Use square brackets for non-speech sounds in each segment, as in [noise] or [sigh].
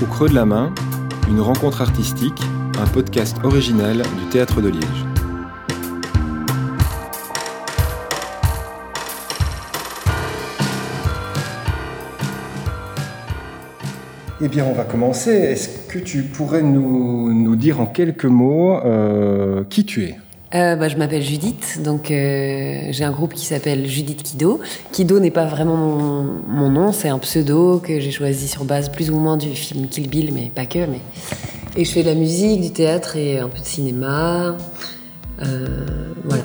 Au creux de la main, une rencontre artistique, un podcast original du Théâtre de Liège. Eh bien, on va commencer. Est-ce que tu pourrais nous, dire en quelques mots euh, qui tu es? Euh, bah, je m'appelle Judith, donc euh, j'ai un groupe qui s'appelle Judith Kido. Kido n'est pas vraiment mon, nom, c'est un pseudo que j'ai choisi sur base plus ou moins du film Kill Bill, mais pas que. Et je fais de la musique, du théâtre et un peu de cinéma. voilà.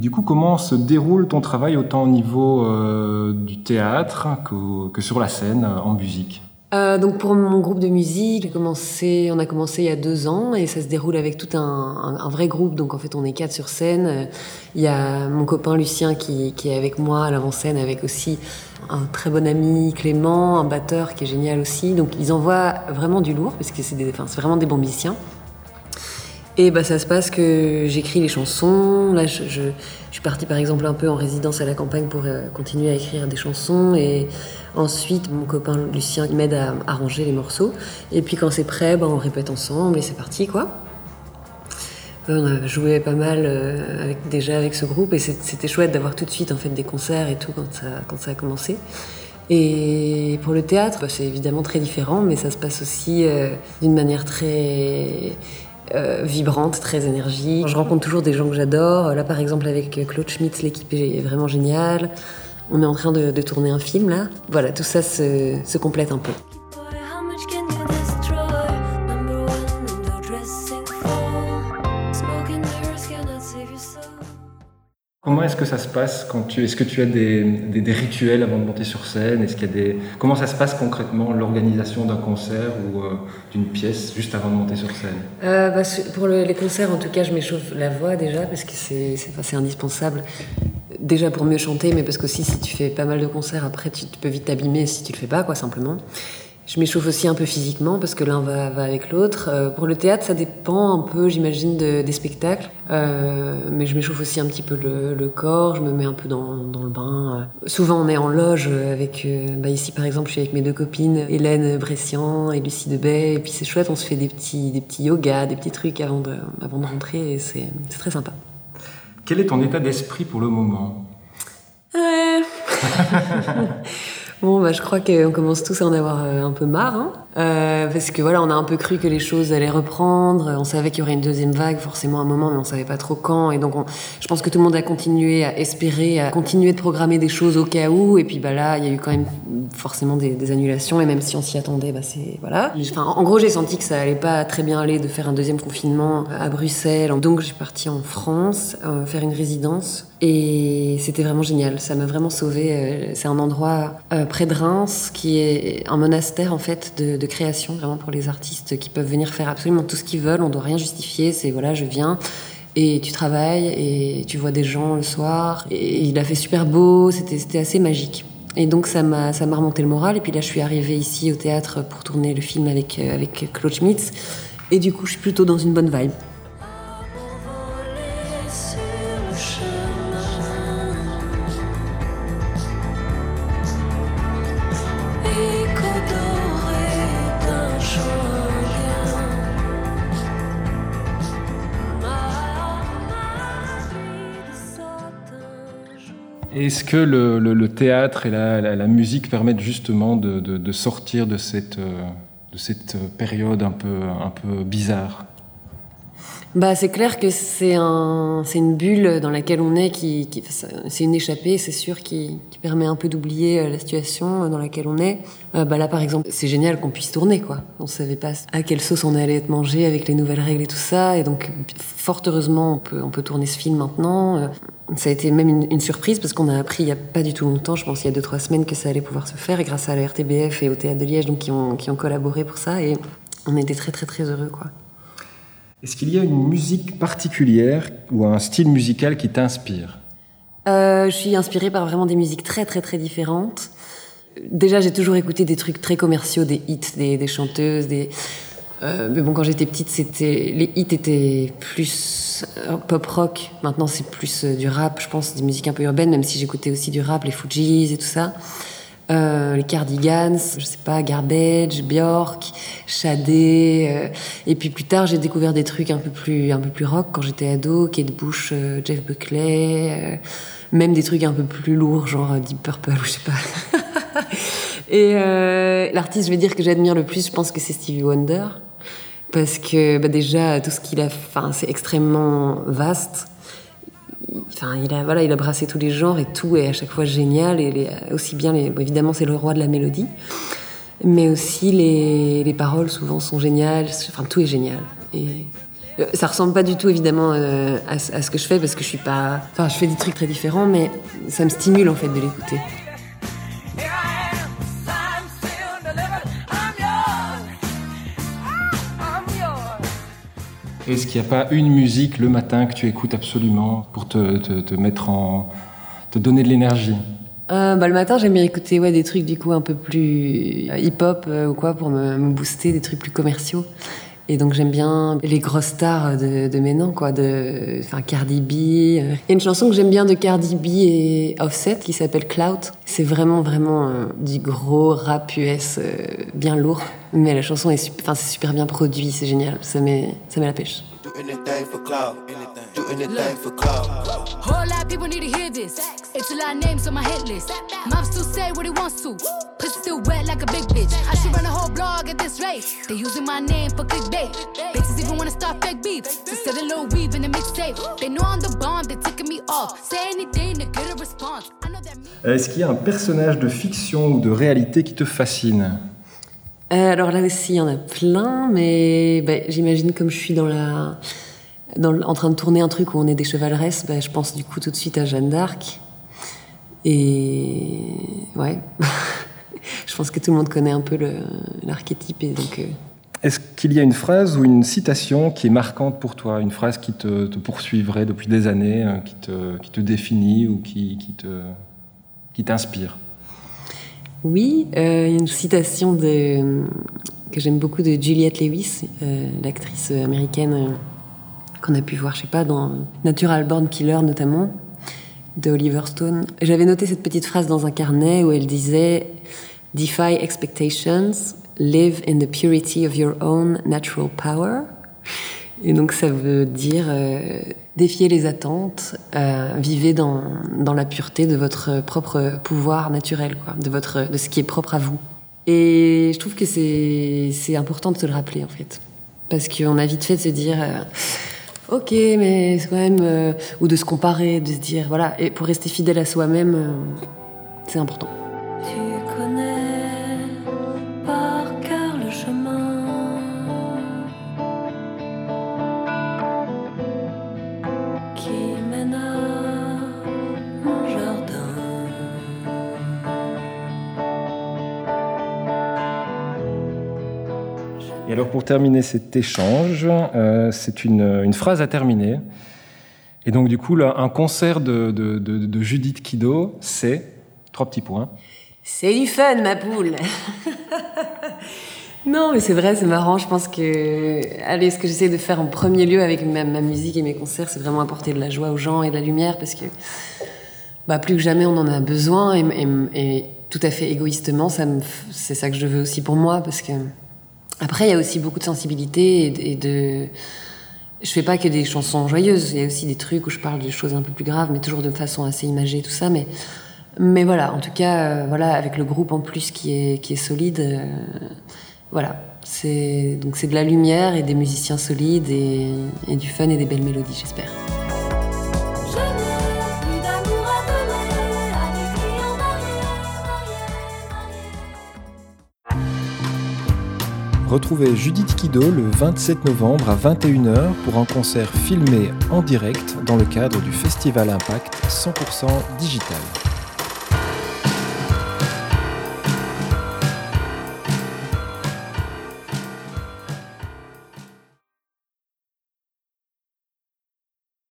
Du coup, comment se déroule ton travail autant au niveau euh, du théâtre que, sur la scène, euh, en musique? Euh, donc pour mon groupe de musique, on a commencé il y a deux ans et ça se déroule avec tout un, vrai groupe. Donc en fait, on est quatre sur scène. Il y a mon copain Lucien qui, est avec moi à l'avant-scène, avec aussi un très bon ami Clément, un batteur qui est génial aussi. Donc ils envoient vraiment du lourd parce que c'est vraiment des bons. Et bah, ça se passe que j'écris les chansons. Là, je, suis partie par exemple un peu en résidence à la campagne pour euh, continuer à écrire des chansons. Et ensuite, mon copain Lucien m'aide à arranger les morceaux. Et puis quand c'est prêt, bah, on répète ensemble et c'est parti quoi. On a joué pas mal euh, déjà avec ce groupe et c'était chouette d'avoir tout de suite en fait des concerts et tout quand ça, quand ça a commencé. Et pour le théâtre, bah, c'est évidemment très différent, mais ça se passe aussi euh, d'une manière très euh, vibrante, très énergique. Je rencontre toujours des gens que j'adore. Là, par exemple, avec Claude Schmitz, l'équipe est vraiment géniale. On est en train de, tourner un film, là. Voilà, tout ça se complète un peu. Comment est-ce que ça se passe quand tu est-ce que tu as des, des, rituels avant de monter sur scène? Est-ce qu'il y a des comment ça se passe concrètement l'organisation d'un concert ou euh, d'une pièce juste avant de monter sur scène? Euh, bah, Pour les concerts, en tout cas, je m'échauffe la voix déjà parce que c'est c'est indispensable. Déjà pour mieux chanter, mais parce que si tu fais pas mal de concerts, après tu, tu peux vite t'abîmer si tu le fais pas, quoi, simplement. Je m'échauffe aussi un peu physiquement parce que l'un va, va, avec l'autre. Euh, pour le théâtre, ça dépend un peu, j'imagine, de, des spectacles. Euh, mais je m'échauffe aussi un petit peu le, le, corps, je me mets un peu dans, dans le bain. Euh, souvent, on est en loge avec, euh, bah ici par exemple, je suis avec mes deux copines, Hélène Bressian et Lucie Debay. Et puis c'est chouette, on se fait des petits, des petits yogas, des petits trucs avant de, avant de rentrer et c'est très sympa. Quel est ton état d'esprit pour le moment? [laughs] Bon, bah, je crois qu'on commence tous à en avoir euh, un peu marre, hein. euh, parce que voilà, on a un peu cru que les choses allaient reprendre. On savait qu'il y aurait une deuxième vague, forcément à un moment, mais on savait pas trop quand. Et donc, je pense que tout le monde a continué à espérer, à continuer de programmer des choses au cas où. Et puis, bah là, il y a eu quand même forcément des, annulations. Et même si on s'y attendait, bah c'est voilà. En gros, j'ai senti que ça allait pas très bien aller de faire un deuxième confinement à Bruxelles. Donc, j'ai parti en France euh, faire une résidence. Et c'était vraiment génial. Ça m'a vraiment sauvé. Euh, c'est un endroit euh, près de Reims qui est un monastère en fait de, création vraiment pour les artistes qui peuvent venir faire absolument tout ce qu'ils veulent. On doit rien justifier. C'est voilà, je viens et tu travailles et tu vois des gens le soir. Et il a fait super beau. C'était c'était assez magique. Et donc ça m'a ça m'a remonté le moral. Et puis là, je suis arrivée ici au théâtre pour tourner le film avec euh, avec Claude Schmitz. Et du coup, je suis plutôt dans une bonne vibe. Est-ce que le, théâtre et la, musique permettent justement de, sortir de cette, euh, cette période un peu bizarre? Bah, c'est clair que c'est un, c'est une bulle dans laquelle on est, qui, c'est une échappée, c'est sûr, qui, permet un peu d'oublier euh, la situation dans laquelle on est. Euh, bah là, par exemple, c'est génial qu'on puisse tourner, quoi. On savait pas à quelle sauce on allait être mangé avec les nouvelles règles et tout ça, et donc, fort heureusement, on peut, on peut tourner ce film maintenant. Euh, ça a été même une, surprise parce qu'on a appris il y a pas du tout longtemps, je pense il y a deux trois semaines, que ça allait pouvoir se faire, et grâce à la RTBF et au Théâtre de Liège, donc qui ont, qui ont collaboré pour ça, et on était très très très heureux, quoi. Est-ce qu'il y a une musique particulière ou un style musical qui t'inspire? Euh, Je suis inspirée par vraiment des musiques très très très différentes. Déjà, j'ai toujours écouté des trucs très commerciaux, des hits, des, des chanteuses, des... Euh, mais bon, quand j'étais petite, c'était les hits étaient plus euh, pop rock. Maintenant, c'est plus du rap, je pense, des musiques un peu urbaines, même si j'écoutais aussi du rap, les Fujis et tout ça. Les Cardigans, je sais pas, Garbage, Björk, Shadé. et puis plus tard, j'ai découvert des trucs un peu plus, un peu plus rock quand j'étais ado, Kate Bush, Jeff Buckley, même des trucs un peu plus lourds, genre Deep Purple, ou je sais pas. [laughs] et l'artiste, je vais dire que j'admire le plus, je pense que c'est Stevie Wonder parce que bah, déjà tout ce qu'il a, enfin c'est extrêmement vaste. Enfin, il a voilà, il a brassé tous les genres et tout est à chaque fois génial et aussi bien évidemment c'est le roi de la mélodie, mais aussi les, les, paroles souvent sont géniales. Enfin, tout est génial et euh, ça ressemble pas du tout évidemment euh, à, à, ce que je fais parce que je suis pas, enfin je fais des trucs très différents, mais ça me stimule en fait de l'écouter. Est-ce qu'il n'y a pas une musique le matin que tu écoutes absolument pour te, mettre en. te donner de l'énergie? Euh, bah, le matin, j'aime bien écouter ouais, des trucs du coup un peu plus euh, hip-hop euh, ou quoi pour me, booster, des trucs plus commerciaux. Et donc j'aime bien les grosses stars de, de maintenant, quoi, de, enfin Cardi B. Il y a une chanson que j'aime bien de Cardi B et Offset qui s'appelle Clout. C'est vraiment vraiment du gros rap US bien lourd, mais la chanson est, enfin c'est super bien produit, c'est génial, ça met, ça met la pêche. anything for clout. Do anything for clout. Whole lot of people need to hear this. It's a lot of names on my hit list. Mom still say what he wants to. Pussy still wet like a big bitch. I should run a whole blog at this rate. They using my name for clickbait. Bitches even wanna start fake beef. To set a little weave in the mixtape. They know I'm the bomb, they ticking me off. Say anything to get a response. Est-ce qu'il y a un personnage de fiction ou de réalité qui te fascine? Euh, alors là aussi, il y en a plein, mais bah, j'imagine comme je suis dans la, dans, en train de tourner un truc où on est des chevaleresses, bah, je pense du coup tout de suite à Jeanne d'Arc. Et ouais, [laughs] je pense que tout le monde connaît un peu l'archétype. donc. Euh, Est-ce qu'il y a une phrase ou une citation qui est marquante pour toi, une phrase qui te, poursuivrait depuis des années, euh, qui te, qui te définit ou qui, qui te, qui t'inspire? Oui, euh, il y a une citation de, que j'aime beaucoup de Juliette Lewis, l'actrice américaine qu'on a pu voir, je sais pas, dans Natural Born Killer notamment, de Oliver Stone. J'avais noté cette petite phrase dans un carnet où elle disait Defy expectations, live in the purity of your own natural power. Et donc ça veut dire défier les attentes, euh, vivez dans, dans, la pureté de votre propre pouvoir naturel, quoi, de, votre, de ce qui est propre à vous. Et je trouve que c'est important de se le rappeler, en fait. Parce qu'on a vite fait de se dire, euh, ok, mais c'est quand même. Euh, ou de se comparer, de se dire, voilà. Et pour rester fidèle à soi-même, euh, c'est important. Et alors pour terminer cet échange, euh, c'est une, phrase à terminer. Et donc du coup, un concert de, Judith Kido, c'est trois petits points. C'est du fun, ma poule. [laughs] non, mais c'est vrai, c'est marrant. Je pense que, allez, ce que j'essaie de faire en premier lieu avec ma, musique et mes concerts, c'est vraiment apporter de la joie aux gens et de la lumière, parce que, bah, plus que jamais, on en a besoin. Et tout à fait égoïstement, c'est ça que je veux aussi pour moi, parce que après, il y a aussi beaucoup de sensibilité et, de. Je fais pas que des chansons joyeuses. Il y a aussi des trucs où je parle de choses un peu plus graves, mais toujours de façon assez imagée, tout ça. Mais, mais voilà, en tout cas, euh, voilà, avec le groupe en plus qui est, qui est solide, euh, voilà. C'est donc c'est de la lumière et des musiciens solides et, et du fun et des belles mélodies, j'espère. Retrouvez Judith Kido le 27 novembre à 21h pour un concert filmé en direct dans le cadre du Festival Impact 100% digital.